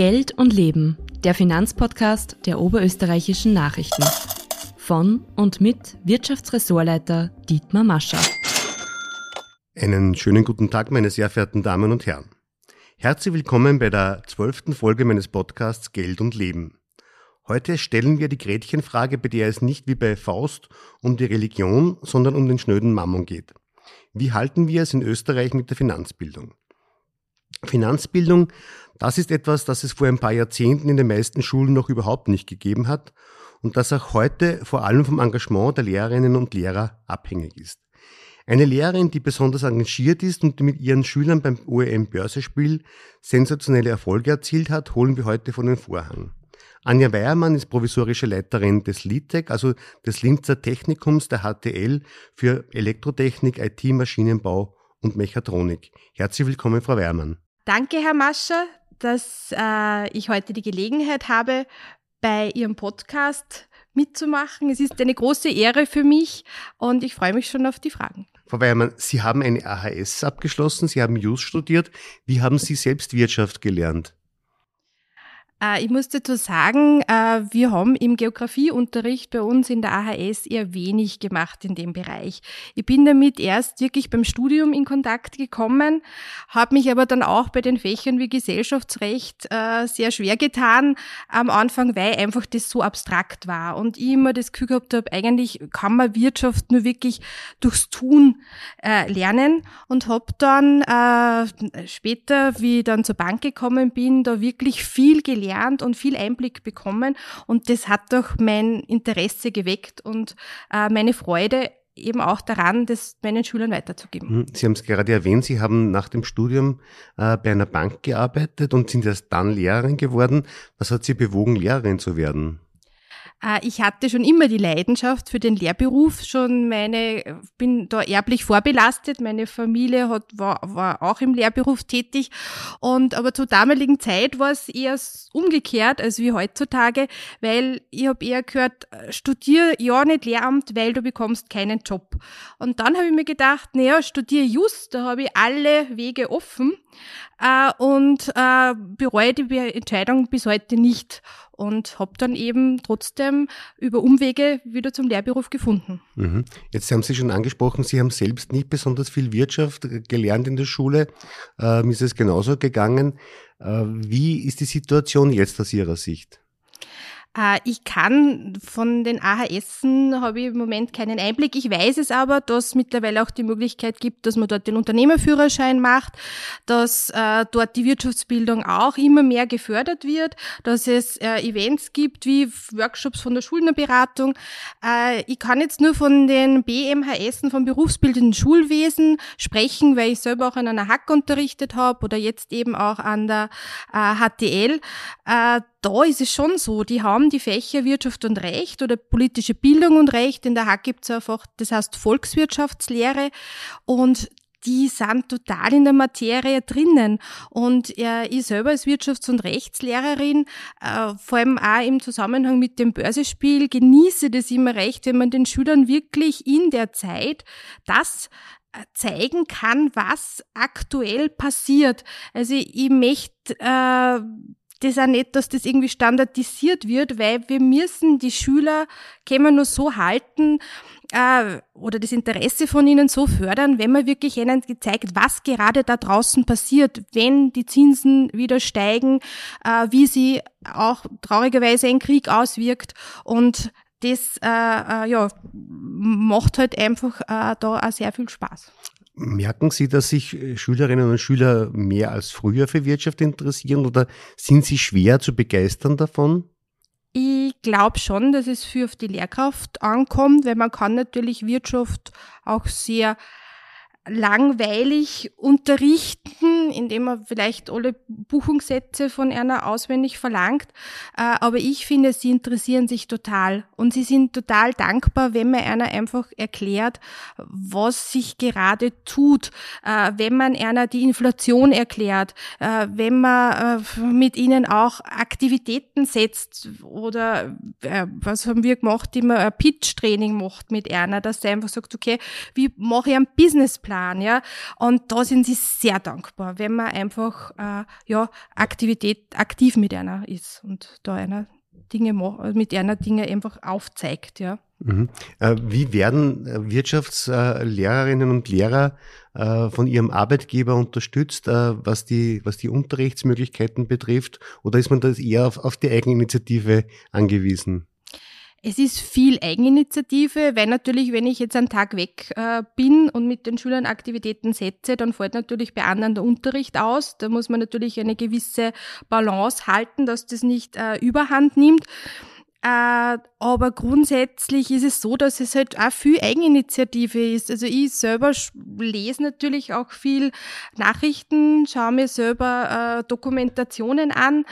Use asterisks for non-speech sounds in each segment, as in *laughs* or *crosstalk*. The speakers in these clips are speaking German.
Geld und Leben, der Finanzpodcast der oberösterreichischen Nachrichten. Von und mit Wirtschaftsressortleiter Dietmar Mascher. Einen schönen guten Tag, meine sehr verehrten Damen und Herren. Herzlich willkommen bei der zwölften Folge meines Podcasts Geld und Leben. Heute stellen wir die Gretchenfrage, bei der es nicht wie bei Faust um die Religion, sondern um den schnöden Mammon geht. Wie halten wir es in Österreich mit der Finanzbildung? Finanzbildung, das ist etwas, das es vor ein paar Jahrzehnten in den meisten Schulen noch überhaupt nicht gegeben hat und das auch heute vor allem vom Engagement der Lehrerinnen und Lehrer abhängig ist. Eine Lehrerin, die besonders engagiert ist und mit ihren Schülern beim OEM-Börsespiel sensationelle Erfolge erzielt hat, holen wir heute von den Vorhang. Anja Weiermann ist provisorische Leiterin des LITEC, also des Linzer Technikums der HTL für Elektrotechnik, IT, Maschinenbau und Mechatronik. Herzlich willkommen, Frau Weiermann. Danke, Herr Mascher, dass äh, ich heute die Gelegenheit habe, bei Ihrem Podcast mitzumachen. Es ist eine große Ehre für mich und ich freue mich schon auf die Fragen. Frau Weiermann, Sie haben eine AHS abgeschlossen, Sie haben Jus studiert. Wie haben Sie selbst Wirtschaft gelernt? Äh, ich muss dazu sagen, äh, wir haben im Geografieunterricht bei uns in der AHS eher wenig gemacht in dem Bereich. Ich bin damit erst wirklich beim Studium in Kontakt gekommen, habe mich aber dann auch bei den Fächern wie Gesellschaftsrecht äh, sehr schwer getan am Anfang, weil einfach das so abstrakt war und ich immer das Gefühl gehabt habe, eigentlich kann man Wirtschaft nur wirklich durchs Tun lernen und habe dann später, wie ich dann zur Bank gekommen bin, da wirklich viel gelernt gelernt und viel Einblick bekommen und das hat doch mein Interesse geweckt und äh, meine Freude eben auch daran, das meinen Schülern weiterzugeben. Hm, Sie haben es gerade erwähnt, Sie haben nach dem Studium äh, bei einer Bank gearbeitet und sind erst dann Lehrerin geworden. Was hat Sie bewogen, Lehrerin zu werden? Äh, ich hatte schon immer die Leidenschaft für den Lehrberuf, schon meine, bin da erblich vorbelastet. Meine Familie hat, war, war auch im Lehrberuf tätig. Und aber zur damaligen Zeit war es eher umgekehrt als wie heutzutage, weil ich habe eher gehört, studier ja nicht Lehramt, weil du bekommst keinen Job. Und dann habe ich mir gedacht, naja, studiere just, da habe ich alle Wege offen äh, und äh, bereue die Entscheidung bis heute nicht und habe dann eben trotzdem über Umwege wieder zum Lehrberuf gefunden. Mhm. Jetzt haben Sie schon angesprochen, Sie haben selbst nicht besonders viel Wirtschaft gelernt in der Schule. Ähm, ist es genauso gegangen? Äh, wie ist die Situation jetzt aus Ihrer Sicht? Äh, ich kann von den AHSen habe ich im Moment keinen Einblick. Ich weiß es aber, dass mittlerweile auch die Möglichkeit gibt, dass man dort den Unternehmerführerschein macht, dass äh, dort die Wirtschaftsbildung auch immer mehr gefördert wird, dass es äh, Events gibt wie Workshops von der Schuldnerberatung. Äh, ich kann jetzt nur von den BMHSen vom berufsbildenden Schulwesen sprechen, weil ich selber auch an einer Hack unterrichtet habe oder jetzt eben auch an der HTL da ist es schon so, die haben die Fächer Wirtschaft und Recht oder politische Bildung und Recht. In der Hack gibt es einfach, das heißt Volkswirtschaftslehre und die sind total in der Materie drinnen. Und äh, ich selber als Wirtschafts- und Rechtslehrerin, äh, vor allem auch im Zusammenhang mit dem Börsespiel, genieße das immer recht, wenn man den Schülern wirklich in der Zeit das äh, zeigen kann, was aktuell passiert. Also ich möchte äh, das auch nicht, dass das irgendwie standardisiert wird, weil wir müssen die Schüler, können nur so halten, äh, oder das Interesse von ihnen so fördern, wenn man wirklich ihnen gezeigt, was gerade da draußen passiert, wenn die Zinsen wieder steigen, äh, wie sie auch traurigerweise ein Krieg auswirkt und das äh, äh, ja, macht halt einfach äh, da auch sehr viel Spaß. Merken Sie, dass sich äh, Schülerinnen und Schüler mehr als früher für Wirtschaft interessieren oder sind sie schwer zu begeistern davon? Ich glaube schon, dass es für die Lehrkraft ankommt, weil man kann natürlich Wirtschaft auch sehr langweilig unterrichten, indem man vielleicht alle Buchungssätze von einer auswendig verlangt. Äh, aber ich finde, sie interessieren sich total und sie sind total dankbar, wenn man einer einfach erklärt, was sich gerade tut, äh, wenn man einer die Inflation erklärt, äh, wenn man mit ihnen auch Aktivitäten setzt oder was haben wir gemacht, immer Pitch-Training macht mit einer, dass er einfach sagt, okay, wie mache ich einen Businessplan? Plan, ja. Und da sind sie sehr dankbar, wenn man einfach äh, ja Aktivität aktiv mit einer ist und da einer Dinge mit einer Dinge einfach aufzeigt, ja. Mhm. Äh, wie werden äh, Wirtschaftslehrerinnen und Lehrer äh, von ihrem Arbeitgeber unterstützt, was die, was die Unterrichtsmöglichkeiten betrifft? Oder ist man da eher auf, auf die Eigeninitiative angewiesen? Es ist viel Eigeninitiative, weil natürlich, wenn ich jetzt einen Tag weg äh, bin und mit den Schülern Aktivitäten setze, dann fällt natürlich bei anderen der Unterricht aus. Da muss man natürlich eine gewisse Balance halten, dass das nicht äh, überhand nimmt. Äh, aber grundsätzlich ist es so, dass es halt auch viel Eigeninitiative ist. Also ich selber lese natürlich auch viel Nachrichten, schaue mir selber Dokumentationen an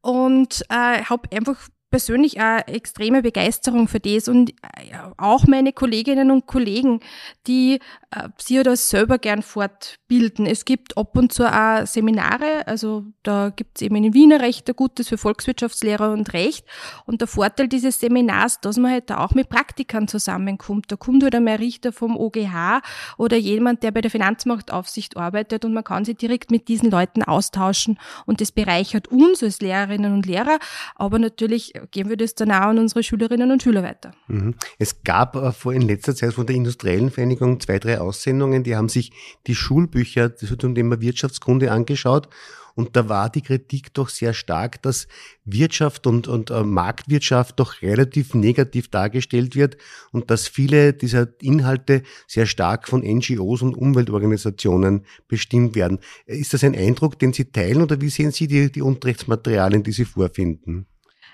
und habe einfach persönlich eine extreme Begeisterung für das und äh, auch meine Kolleginnen und Kollegen, die äh, sich das selber gern fortbilden. Es gibt ab und zu auch Seminare, also da gibt es eben in Wiener Recht ein gutes für Volkswirtschaftslehrer und Recht und der Vorteil dieses Seminars, dass man halt da auch mit Praktikern zusammenkommt. Da kommt halt einmal ein Richter vom OGH oder jemand, der bei der Finanzmarktaufsicht arbeitet und man kann sich direkt mit diesen Leuten austauschen und das bereichert uns als Lehrerinnen und Lehrer, aber natürlich geben wir das dann auch an unsere Schülerinnen und Schüler weiter. Mhm. Es gab äh, vor in letzter Zeit von der Industriellen Vereinigung zwei, drei Aussendungen, die haben sich die Schulbücher zum Thema Wirtschaftskunde angeschaut und da war die Kritik doch sehr stark, dass Wirtschaft und, und äh, Marktwirtschaft doch relativ negativ dargestellt wird und dass viele dieser Inhalte sehr stark von NGOs und Umweltorganisationen bestimmt werden. Ist das ein Eindruck, den Sie teilen oder wie sehen Sie die, die Unterrichtsmaterialien, die Sie vorfinden?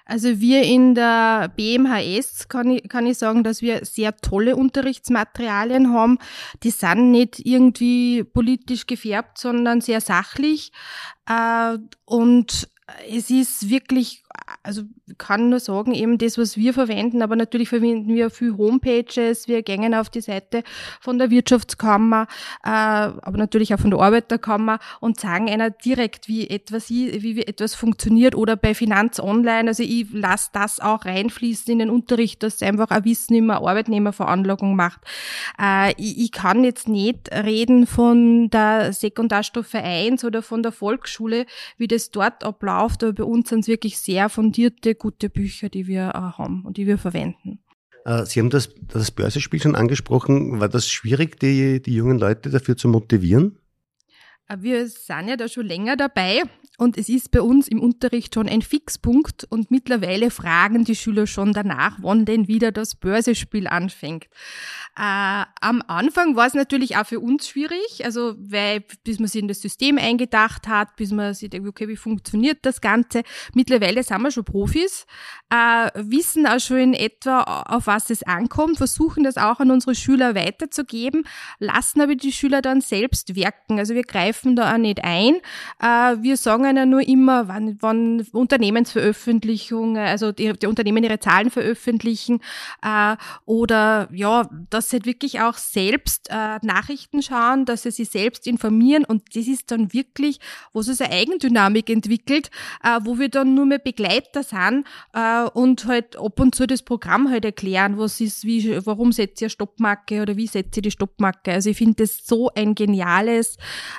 Also wir in der BMHS kann ich, kann ich sagen, dass wir sehr tolle Unterrichtsmaterialien haben. Die sind nicht irgendwie politisch gefärbt, sondern sehr sachlich. Äh, und es ist wirklich also kann nur sagen, eben das, was wir verwenden, aber natürlich verwenden wir viel Homepages, wir gängen auf die Seite von der Wirtschaftskammer, äh, aber natürlich auch von der Arbeiterkammer und sagen einer direkt, wie etwas, wie etwas funktioniert oder bei Finanz Online, also ich lasse das auch reinfließen in den Unterricht, dass einfach ein Wissen immer Arbeitnehmerveranlagung macht. Äh, ich, ich kann jetzt nicht reden von der Sekundarstufe 1 oder von der Volksschule, wie das dort abläuft, aber bei uns sind es wirklich sehr fundierte, gute Bücher, die wir äh, haben und die wir verwenden. Äh, Sie haben das, das Börsespiel schon angesprochen. War das schwierig, die, die jungen Leute dafür zu motivieren? Äh, wir sind ja da schon länger dabei und es ist bei uns im Unterricht schon ein Fixpunkt und mittlerweile fragen die Schüler schon danach, wann denn wieder das Börsespiel anfängt. Äh, am Anfang war es natürlich auch für uns schwierig, also weil bis man sich in das System eingedacht hat, bis man sich denkt, okay, wie funktioniert das Ganze. Mittlerweile sind wir schon Profis, äh, wissen auch schon in etwa, auf was es ankommt, versuchen das auch an unsere Schüler weiterzugeben, lassen aber die Schüler dann selbst wirken. Also wir greifen da auch nicht ein. Äh, wir sagen ihnen nur immer, wann, wann Unternehmensveröffentlichungen, also die, die Unternehmen ihre Zahlen veröffentlichen äh, oder ja, dass sie halt wirklich auch selbst äh, Nachrichten schauen, dass sie sich selbst informieren und das ist dann wirklich, wo sie eine Eigendynamik entwickelt, äh, wo wir dann nur mehr Begleiter sind äh, und halt ab und zu das Programm halt erklären, was ist, wie, warum setzt ihr Stoppmarke oder wie setzt ihr die Stoppmarke. Also ich finde das so ein geniales,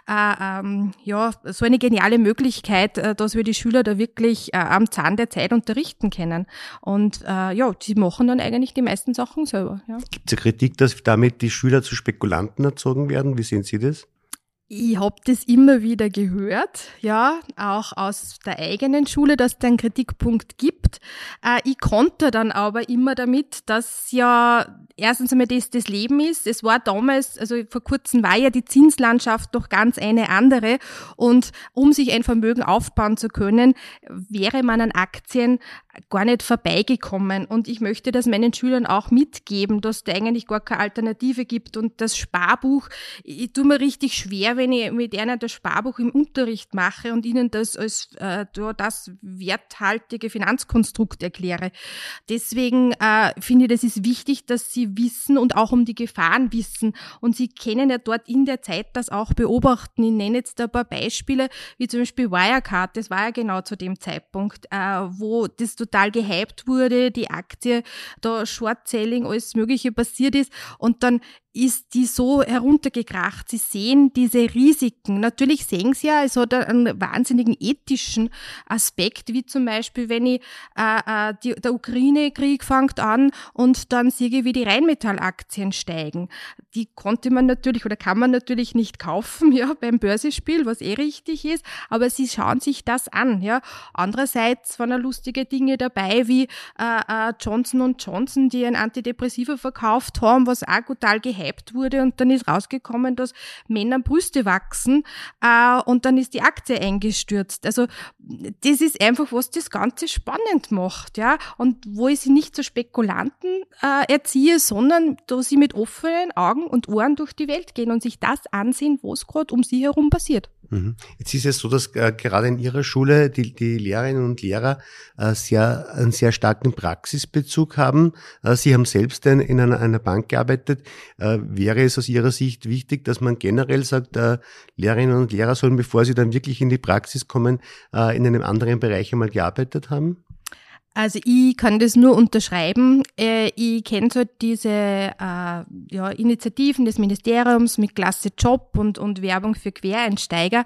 äh, ähm, ja, so eine geniale Möglichkeit, äh, dass wir die Schüler da wirklich äh, am Zahn der Zeit unterrichten können. Und äh, ja, die machen dann eigentlich die meisten Sachen selber. Ja. Gibt es eine Kritik dass damit die Schüler zu Spekulanten erzogen werden? Wie sehen Sie das? Ich habe das immer wieder gehört, ja, auch aus der eigenen Schule, dass es da einen Kritikpunkt gibt. Äh, ich konnte dann aber immer damit, dass ja erstens einmal das das Leben ist. Es war damals, also vor kurzem war ja die Zinslandschaft doch ganz eine andere und um sich ein Vermögen aufbauen zu können, wäre man an Aktien gar nicht vorbeigekommen. Und ich möchte das meinen Schülern auch mitgeben, dass da eigentlich gar keine Alternative gibt. Und das Sparbuch, ich tue mir richtig schwer, wenn ich mit ihnen das Sparbuch im Unterricht mache und ihnen das als äh, das werthaltige Finanzkonstrukt erkläre. Deswegen äh, finde ich, das ist wichtig, dass sie wissen und auch um die Gefahren wissen. Und sie können ja dort in der Zeit das auch beobachten. Ich nenne jetzt ein paar Beispiele, wie zum Beispiel Wirecard. Das war ja genau zu dem Zeitpunkt, äh, wo das gehypt wurde, die Aktie, da Short-Selling, alles Mögliche passiert ist. Und dann ist die so heruntergekracht. Sie sehen diese Risiken. Natürlich sehen sie ja, es hat einen wahnsinnigen ethischen Aspekt, wie zum Beispiel, wenn ich äh, äh, die, der Ukraine-Krieg fängt an und dann sehe ich, wie die Rheinmetall-Aktien steigen. Die konnte man natürlich oder kann man natürlich nicht kaufen, *laughs* ja, beim Börsespiel, was eh richtig ist, aber sie schauen sich das an, ja. Andererseits waren da lustige Dinge dabei, wie äh, äh, Johnson Johnson, die ein Antidepressiva verkauft haben, was auch total gehypt wurde und dann ist rausgekommen, dass Männer Brüste wachsen äh, und dann ist die Aktie eingestürzt. Also das ist einfach, was das Ganze spannend macht, ja. Und wo ich sie nicht zu Spekulanten äh, erziehe, sondern wo sie mit offenen Augen und Ohren durch die Welt gehen und sich das ansehen, was gerade um sie herum passiert. Mhm. Jetzt ist es so, dass äh, gerade in Ihrer Schule die, die Lehrerinnen und Lehrer äh, sehr, einen sehr starken Praxisbezug haben. Äh, Sie haben selbst in, in einer, einer, Bank gearbeitet. Äh, wäre es aus Ihrer Sicht wichtig, dass man generell sagt, äh, Lehrerinnen und Lehrer sollen, bevor sie dann wirklich in die Praxis kommen, äh, in einem anderen Bereich einmal gearbeitet haben? Also ich kann das nur unterschreiben. Äh, ich kenne so diese äh, ja, Initiativen des Ministeriums mit Klasse Job und, und Werbung für Quereinsteiger.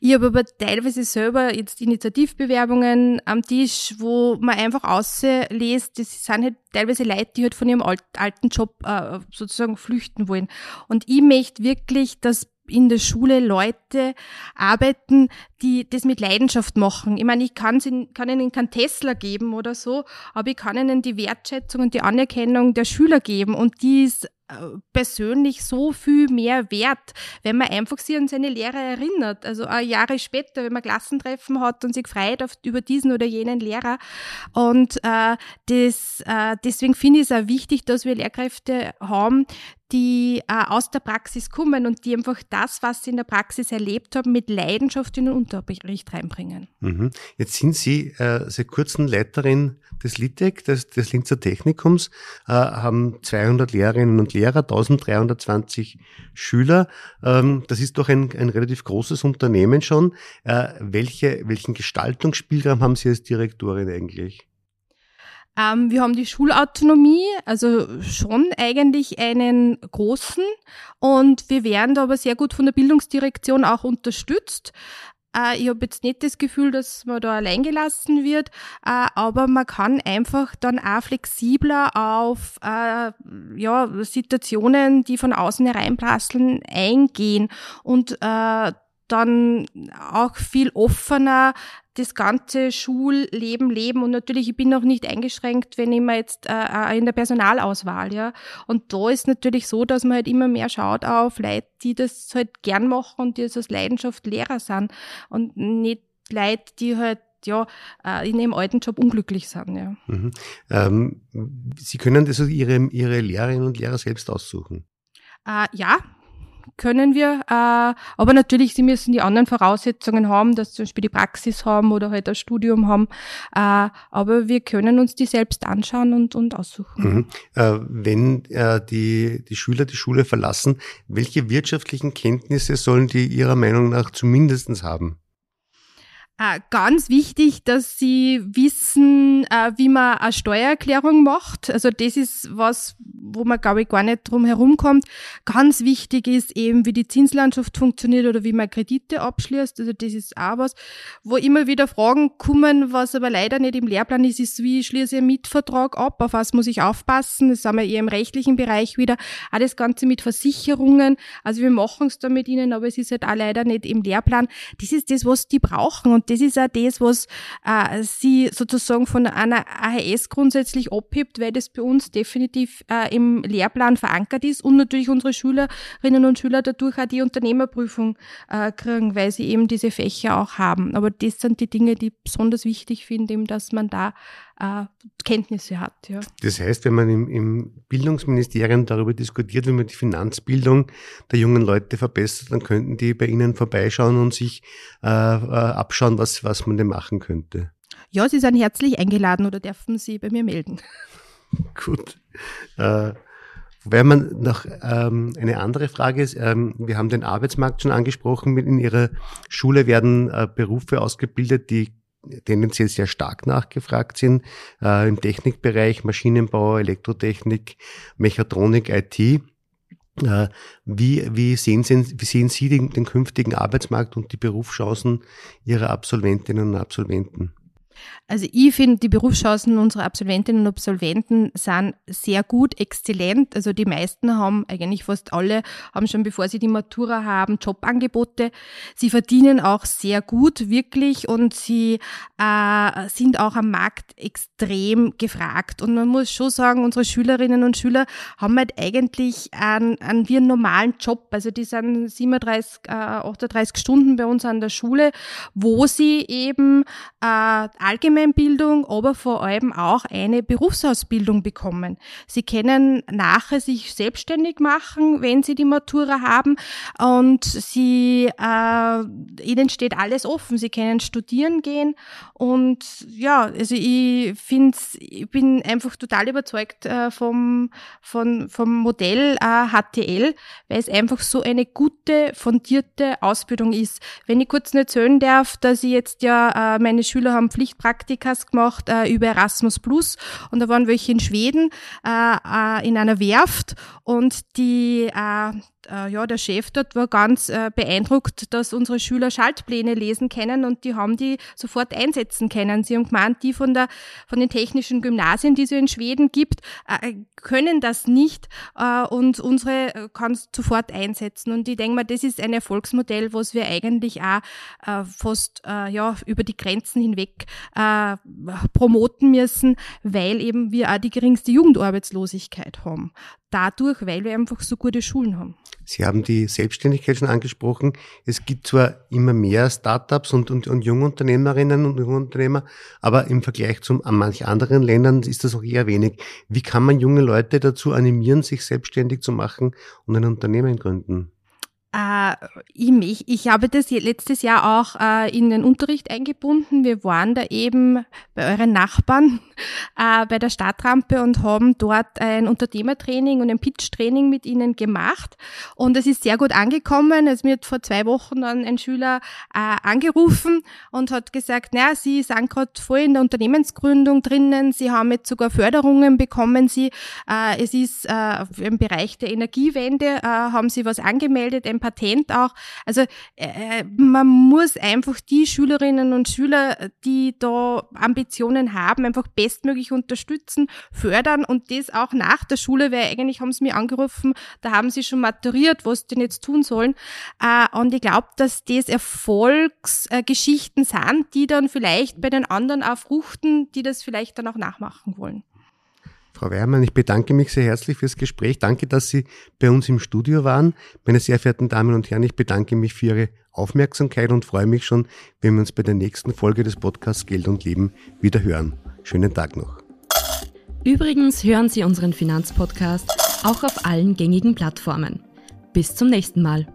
Ich habe aber teilweise selber jetzt Initiativbewerbungen am Tisch, wo man einfach auslässt, das sind halt teilweise Leute, die halt von ihrem alten Job äh, sozusagen flüchten wollen. Und ich möchte wirklich, dass in der Schule Leute arbeiten, die das mit Leidenschaft machen. Ich meine, ich kann, sie, ihnen keinen Tesla geben oder so, aber ich kann ihnen die Wertschätzung und die Anerkennung der Schüler geben und die ist äh, persönlich so viel mehr wert, wenn man einfach sich an seine Lehrer erinnert. Also Jahre später, wenn man Klassentreffen hat und sich freut auf, über diesen oder jenen Lehrer. Und äh, das, äh, deswegen finde ich es auch wichtig, dass wir Lehrkräfte haben, die äh, aus der Praxis kommen und die einfach das, was sie in der Praxis erlebt haben, mit Leidenschaft in den Unterricht reinbringen. Mhm. Jetzt sind Sie äh, seit kurzem Leiterin des LITEC, des, des Linzer Technikums, äh, haben 200 Lehrerinnen und Lehrer, 1320 Schüler. Ähm, das ist doch ein, ein relativ großes Unternehmen schon. Äh, welche, welchen Gestaltungsspielraum haben Sie als Direktorin eigentlich? Ähm, wir haben die Schulautonomie, also schon eigentlich einen großen und wir werden da aber sehr gut von der Bildungsdirektion auch unterstützt. Äh, ich habe jetzt nicht das Gefühl, dass man da allein gelassen wird, äh, aber man kann einfach dann auch flexibler auf äh, ja, Situationen, die von außen hereinprasseln, eingehen und äh, dann auch viel offener das ganze Schulleben leben und natürlich ich bin auch nicht eingeschränkt, wenn ich mir jetzt äh, äh, in der Personalauswahl, ja. Und da ist natürlich so, dass man halt immer mehr schaut auf Leute, die das halt gern machen und die das aus Leidenschaft Lehrer sind und nicht Leute, die halt ja, äh, in ihrem alten Job unglücklich sind. Ja. Mhm. Ähm, Sie können das also Ihre, Ihre Lehrerinnen und Lehrer selbst aussuchen? Äh, ja, können wir. Äh, aber natürlich, sie müssen die anderen Voraussetzungen haben, dass sie zum Beispiel die Praxis haben oder halt das Studium haben. Äh, aber wir können uns die selbst anschauen und, und aussuchen. Mhm. Äh, wenn äh, die, die Schüler die Schule verlassen, welche wirtschaftlichen Kenntnisse sollen die Ihrer Meinung nach zumindestens haben? Äh, ganz wichtig, dass sie wissen, äh, wie man eine Steuererklärung macht. Also das ist was, wo man, glaube ich, gar nicht drum herumkommt. Ganz wichtig ist eben, wie die Zinslandschaft funktioniert oder wie man Kredite abschließt. Also das ist auch was, wo immer wieder Fragen kommen, was aber leider nicht im Lehrplan ist, ist, wie schließe ich einen Mietvertrag ab, auf was muss ich aufpassen. Das sind wir eher im rechtlichen Bereich wieder. Auch das Ganze mit Versicherungen. Also wir machen es da mit ihnen, aber es ist halt auch leider nicht im Lehrplan. Das ist das, was die brauchen. Und das ist auch das, was äh, sie sozusagen von einer AHS grundsätzlich abhebt, weil das bei uns definitiv äh, im Lehrplan verankert ist und natürlich unsere Schülerinnen und Schüler dadurch auch die Unternehmerprüfung äh, kriegen, weil sie eben diese Fächer auch haben. Aber das sind die Dinge, die ich besonders wichtig finde, dass man da äh, Kenntnisse hat. Ja. Das heißt, wenn man im, im Bildungsministerium darüber diskutiert, wie man die Finanzbildung der jungen Leute verbessert, dann könnten die bei Ihnen vorbeischauen und sich äh, äh, abschauen, was, was man denn machen könnte. Ja, Sie sind herzlich eingeladen oder dürfen Sie bei mir melden. *laughs* Gut. Äh, Wobei man noch ähm, eine andere Frage ist, ähm, wir haben den Arbeitsmarkt schon angesprochen, in Ihrer Schule werden äh, Berufe ausgebildet, die tendenziell sehr stark nachgefragt sind äh, im Technikbereich, Maschinenbau, Elektrotechnik, Mechatronik, IT. Äh, wie, wie, sehen Sie, wie sehen Sie den, den künftigen Arbeitsmarkt und die Berufschancen Ihrer Absolventinnen und Absolventen? Also ich finde, die Berufschancen unserer Absolventinnen und Absolventen sind sehr gut, exzellent. Also die meisten haben, eigentlich fast alle, haben schon bevor sie die Matura haben, Jobangebote. Sie verdienen auch sehr gut, wirklich, und sie äh, sind auch am Markt extrem gefragt. Und man muss schon sagen, unsere Schülerinnen und Schüler haben halt eigentlich einen, einen wie einen normalen Job. Also die sind 37, äh, 38 Stunden bei uns an der Schule, wo sie eben äh, Allgemeinbildung, aber vor allem auch eine Berufsausbildung bekommen. Sie können nachher sich selbstständig machen, wenn sie die Matura haben und sie, äh, ihnen steht alles offen. Sie können studieren gehen und ja, also ich finde, ich bin einfach total überzeugt äh, vom, von, vom Modell äh, HTL, weil es einfach so eine gute, fundierte Ausbildung ist. Wenn ich kurz erzählen darf, dass ich jetzt ja, äh, meine Schüler haben Pflichtpraktikas gemacht äh, über Erasmus Plus. Und da waren welche in Schweden äh, äh, in einer Werft. Und die äh, äh, ja, der Chef dort war ganz äh, beeindruckt, dass unsere Schüler Schaltpläne lesen können und die haben die sofort einsetzen können. Sie haben gemeint, die von der, von den technischen Gymnasien, die es in Schweden gibt, äh, können das nicht äh, und unsere äh, kann es sofort einsetzen. Und ich denke mal, das ist ein Erfolgsmodell, was wir eigentlich auch äh, fast ja, über die Grenzen hinweg promoten müssen, weil eben wir auch die geringste Jugendarbeitslosigkeit haben. Dadurch, weil wir einfach so gute Schulen haben. Sie haben die Selbstständigkeit schon angesprochen. Es gibt zwar immer mehr Startups und, und, und Jungunternehmerinnen und Jungunternehmer, aber im Vergleich zu manchen anderen Ländern ist das auch eher wenig. Wie kann man junge Leute dazu animieren, sich selbstständig zu machen und ein Unternehmen gründen? Äh, ich, ich habe das letztes Jahr auch äh, in den Unterricht eingebunden. Wir waren da eben bei euren Nachbarn *laughs* äh, bei der Stadtrampe und haben dort ein Unternehmertraining und ein Pitch-Training mit ihnen gemacht. Und es ist sehr gut angekommen. Es wird vor zwei Wochen dann ein Schüler äh, angerufen und hat gesagt, naja, Sie sind gerade voll in der Unternehmensgründung drinnen. Sie haben jetzt sogar Förderungen bekommen. Sie, äh, es ist äh, im Bereich der Energiewende, haben Sie was angemeldet, ein Patent auch. Also äh, man muss einfach die Schülerinnen und Schüler, die da Ambitionen haben, einfach bestmöglich unterstützen, fördern und das auch nach der Schule, weil eigentlich haben sie mir angerufen, da haben sie schon maturiert, was sie denn jetzt tun sollen. Äh, und ich glaube, dass das Erfolgsgeschichten sind, die dann vielleicht bei den anderen auch fruchten, die das vielleicht dann auch nachmachen wollen. Frau Wehrmann, ich bedanke mich sehr herzlich fürs Gespräch. Danke, dass Sie bei uns im Studio waren. Meine sehr verehrten Damen und Herren, ich bedanke mich für Ihre Aufmerksamkeit und freue mich schon, wenn wir uns bei der nächsten Folge des Podcasts Geld und Leben wieder hören. Schönen Tag noch. Übrigens hören Sie unseren Finanzpodcast auch auf allen gängigen Plattformen. Bis zum nächsten Mal.